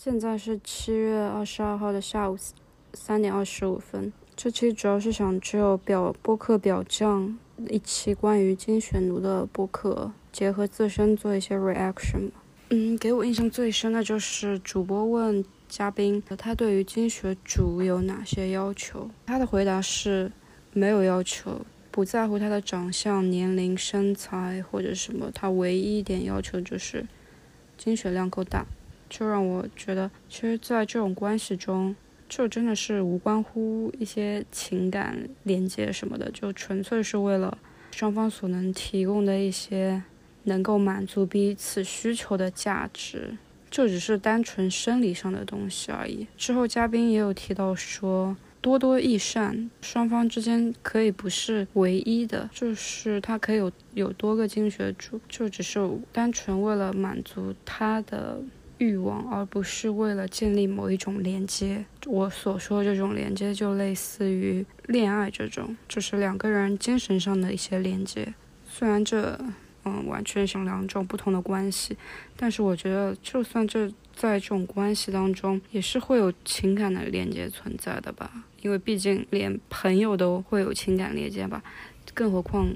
现在是七月二十二号的下午三点二十五分。这期主要是想就表播客表匠一期关于精选奴的播客，结合自身做一些 reaction。嗯，给我印象最深的就是主播问嘉宾他对于精选主有哪些要求，他的回答是没有要求。不在乎他的长相、年龄、身材或者什么，他唯一一点要求就是精血量够大，就让我觉得，其实，在这种关系中，就真的是无关乎一些情感连接什么的，就纯粹是为了双方所能提供的一些能够满足彼此需求的价值，就只是单纯生理上的东西而已。之后嘉宾也有提到说。多多益善，双方之间可以不是唯一的，就是他可以有有多个经学主，就只是单纯为了满足他的欲望，而不是为了建立某一种连接。我所说的这种连接，就类似于恋爱这种，就是两个人精神上的一些连接。虽然这，嗯，完全是两种不同的关系，但是我觉得，就算这在这种关系当中，也是会有情感的连接存在的吧。因为毕竟连朋友都会有情感连接吧，更何况。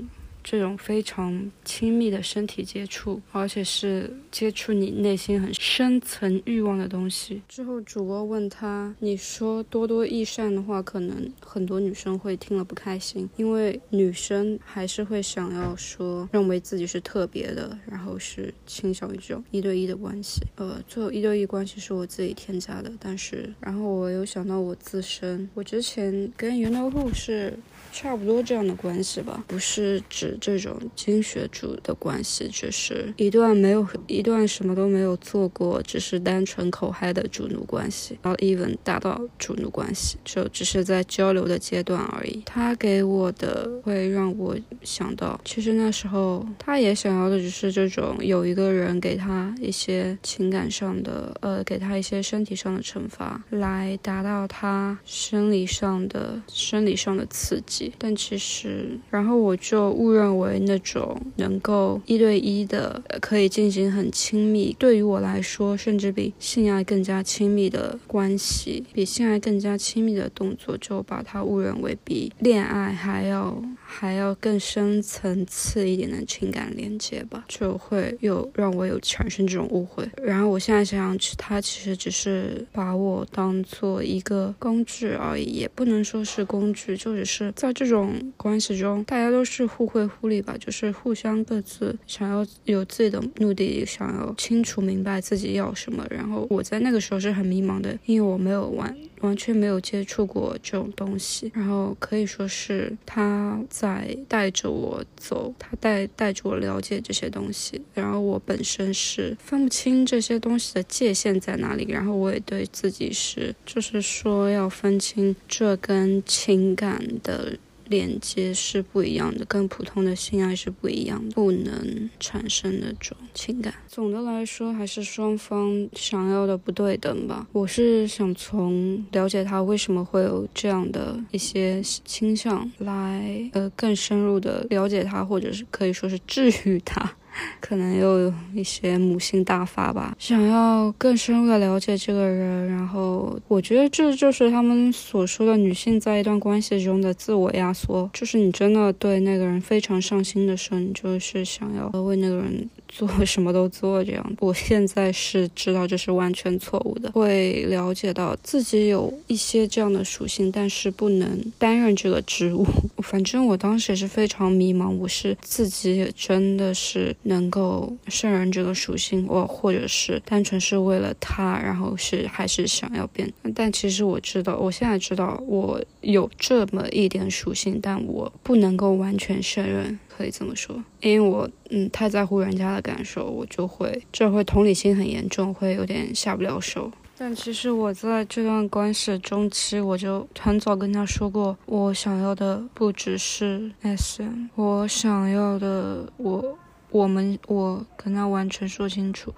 这种非常亲密的身体接触，而且是接触你内心很深层欲望的东西。之后主播问他：“你说多多益善的话，可能很多女生会听了不开心，因为女生还是会想要说认为自己是特别的，然后是倾向于这种一对一的关系。呃，最后一对一关系是我自己添加的，但是然后我又想到我自身，我之前跟 You Know Who 是。差不多这样的关系吧，不是指这种精血主的关系，只是一段没有一段什么都没有做过，只是单纯口嗨的主奴关系，然后 even 达到主奴关系，就只是在交流的阶段而已。他给我的会让我想到，其实那时候他也想要的只是这种有一个人给他一些情感上的，呃，给他一些身体上的惩罚，来达到他生理上的生理上的刺激。但其实，然后我就误认认为那种能够一对一的，可以进行很亲密，对于我来说，甚至比性爱更加亲密的关系，比性爱更加亲密的动作，就把它误认为比恋爱还要还要更深层次一点的情感连接吧，就会有让我有产生这种误会。然后我现在想想，他其实只是把我当做一个工具而已，也不能说是工具，就只是在。这种关系中，大家都是互惠互利吧，就是互相各自想要有自己的目的，想要清楚明白自己要什么。然后我在那个时候是很迷茫的，因为我没有完完全没有接触过这种东西。然后可以说是他在带着我走，他带带着我了解这些东西。然后我本身是分不清这些东西的界限在哪里。然后我也对自己是，就是说要分清这跟情感的。连接是不一样的，跟普通的性爱是不一样，不能产生那种情感。总的来说，还是双方想要的不对等吧。我是想从了解他为什么会有这样的一些倾向，来呃更深入的了解他，或者是可以说是治愈他。可能又有一些母性大发吧，想要更深入的了解这个人，然后我觉得这就是他们所说的女性在一段关系中的自我压缩，就是你真的对那个人非常上心的时候，你就是想要为那个人。做 什么都做这样，我现在是知道这是完全错误的，会了解到自己有一些这样的属性，但是不能担任这个职务。反正我当时也是非常迷茫，我是自己也真的是能够胜任这个属性，我或者是单纯是为了他，然后是还是想要变。但其实我知道，我现在知道我有这么一点属性，但我不能够完全胜任。可以这么说，因为我嗯太在乎人家的感受，我就会这会同理心很严重，会有点下不了手。但其实我在这段关系中期，我就很早跟他说过，我想要的不只是 SM，我想要的我我们我跟他完全说清楚，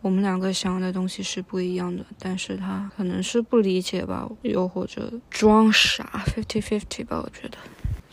我们两个想要的东西是不一样的。但是他可能是不理解吧，又或者装傻，fifty fifty 吧，我觉得。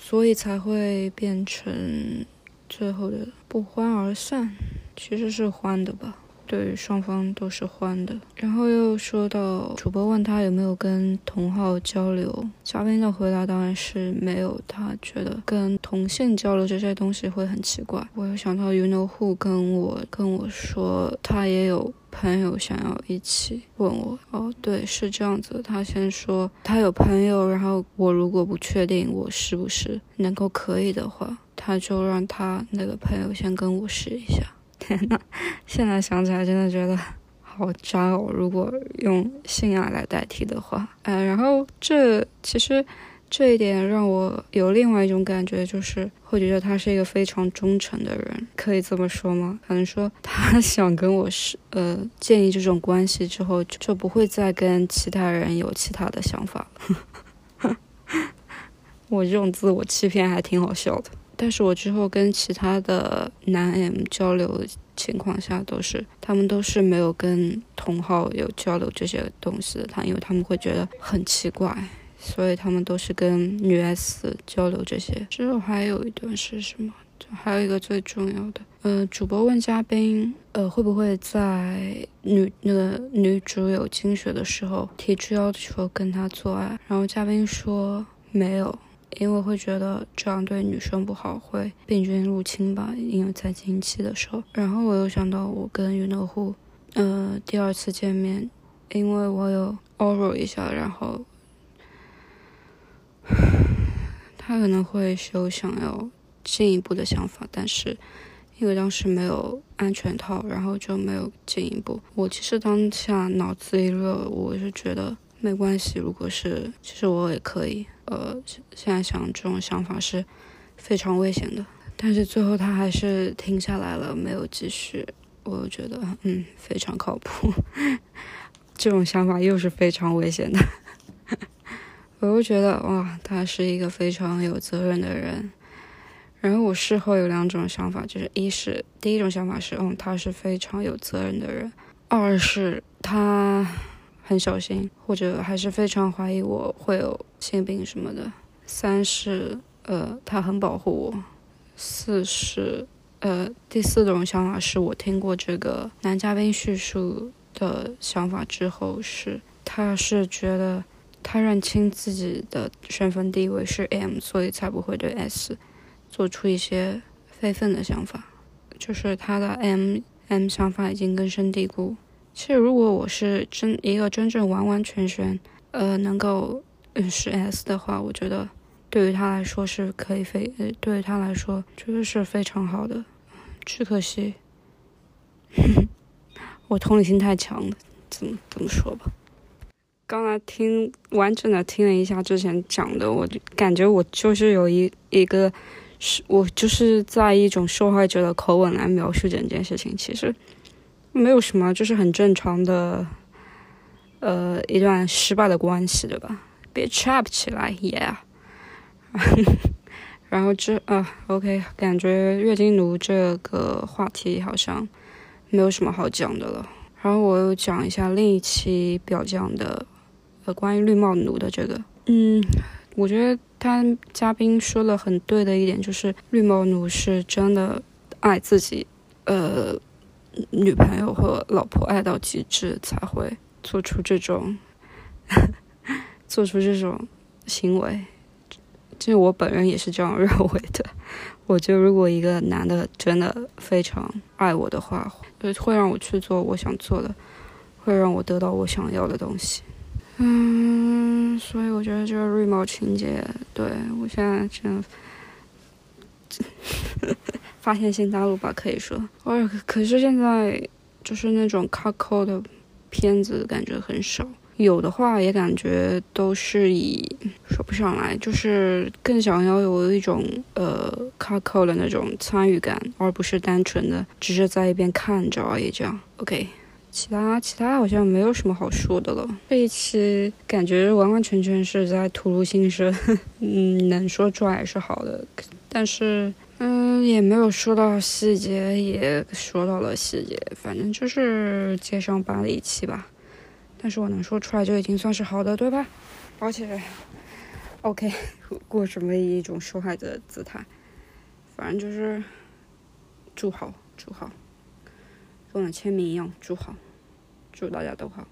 所以才会变成最后的不欢而散，其实是欢的吧。对双方都是欢的。然后又说到主播问他有没有跟同号交流，嘉宾的回答当然是没有，他觉得跟同性交流这些东西会很奇怪。我又想到 You know who 跟我跟我说他也有朋友想要一起问我，哦对，是这样子。他先说他有朋友，然后我如果不确定我是不是能够可以的话，他就让他那个朋友先跟我试一下。天呐，现在想起来真的觉得好渣哦！如果用性爱来代替的话，呃，然后这其实这一点让我有另外一种感觉，就是会觉得他是一个非常忠诚的人，可以这么说吗？可能说他 想跟我是呃建立这种关系之后，就不会再跟其他人有其他的想法了。我这种自我欺骗还挺好笑的。但是我之后跟其他的男 M 交流情况下，都是他们都是没有跟同号有交流这些东西的，他因为他们会觉得很奇怪，所以他们都是跟女 S 交流这些。之后还有一段是什么？就还有一个最重要的，呃，主播问嘉宾，呃，会不会在女那个女主有精血的时候提出要求跟她做爱？然后嘉宾说没有。因为会觉得这样对女生不好，会病菌入侵吧？因为在经期的时候，然后我又想到我跟云乐户，呃，第二次见面，因为我有 oral 一下，然后他可能会有想要进一步的想法，但是因为当时没有安全套，然后就没有进一步。我其实当下脑子一热，我是觉得没关系，如果是，其实我也可以。呃，现在想这种想法是非常危险的，但是最后他还是停下来了，没有继续。我觉得，嗯，非常靠谱。这种想法又是非常危险的。我又觉得，哇，他是一个非常有责任的人。然后我事后有两种想法，就是一是第一种想法是，嗯，他是非常有责任的人；二是他。很小心，或者还是非常怀疑我会有性病什么的。三是，呃，他很保护我。四是，呃，第四种想法是我听过这个男嘉宾叙述的想法之后，是他是觉得他认清自己的身份地位是 M，所以才不会对 S 做出一些非分的想法，就是他的 M M 想法已经根深蒂固。其实，如果我是真一个真正完完全全，呃，能够嗯是 S 的话，我觉得对于他来说是可以非，呃，对于他来说真的是非常好的。只可惜，我同理心太强了，怎么怎么说吧？刚才听完整的听了一下之前讲的，我就感觉我就是有一一个，是我就是在一种受害者的口吻来描述整件事情，其实。没有什么，就是很正常的，呃，一段失败的关系，对吧？别 trap 起来，yeah。然后这啊，OK，感觉月经奴这个话题好像没有什么好讲的了。然后我又讲一下另一期表讲的，呃，关于绿帽奴的这个。嗯，我觉得他嘉宾说的很对的一点就是，绿帽奴是真的爱自己，呃。女朋友或老婆爱到极致才会做出这种 做出这种行为，就我本人也是这样认为的。我觉得如果一个男的真的非常爱我的话，会让我去做我想做的，会让我得到我想要的东西。嗯，所以我觉得这个绿帽情节，对我现在真的。发现新大陆吧，可以说。哦，可是现在就是那种卡扣的片子，感觉很少。有的话，也感觉都是以说不上来，就是更想要有一种呃卡扣的那种参与感，而不是单纯的只是在一边看着而已。这样，OK。其他其他好像没有什么好说的了。这一期感觉完完全全是在吐露心声，嗯，能说出来是好的，但是。也没有说到细节，也说到了细节，反正就是接上班的一期吧。但是我能说出来就已经算是好的，对吧？而且，OK，过什么一种受害者的姿态，反正就是祝好，祝好。跟我的签名一样，祝好，祝大家都好。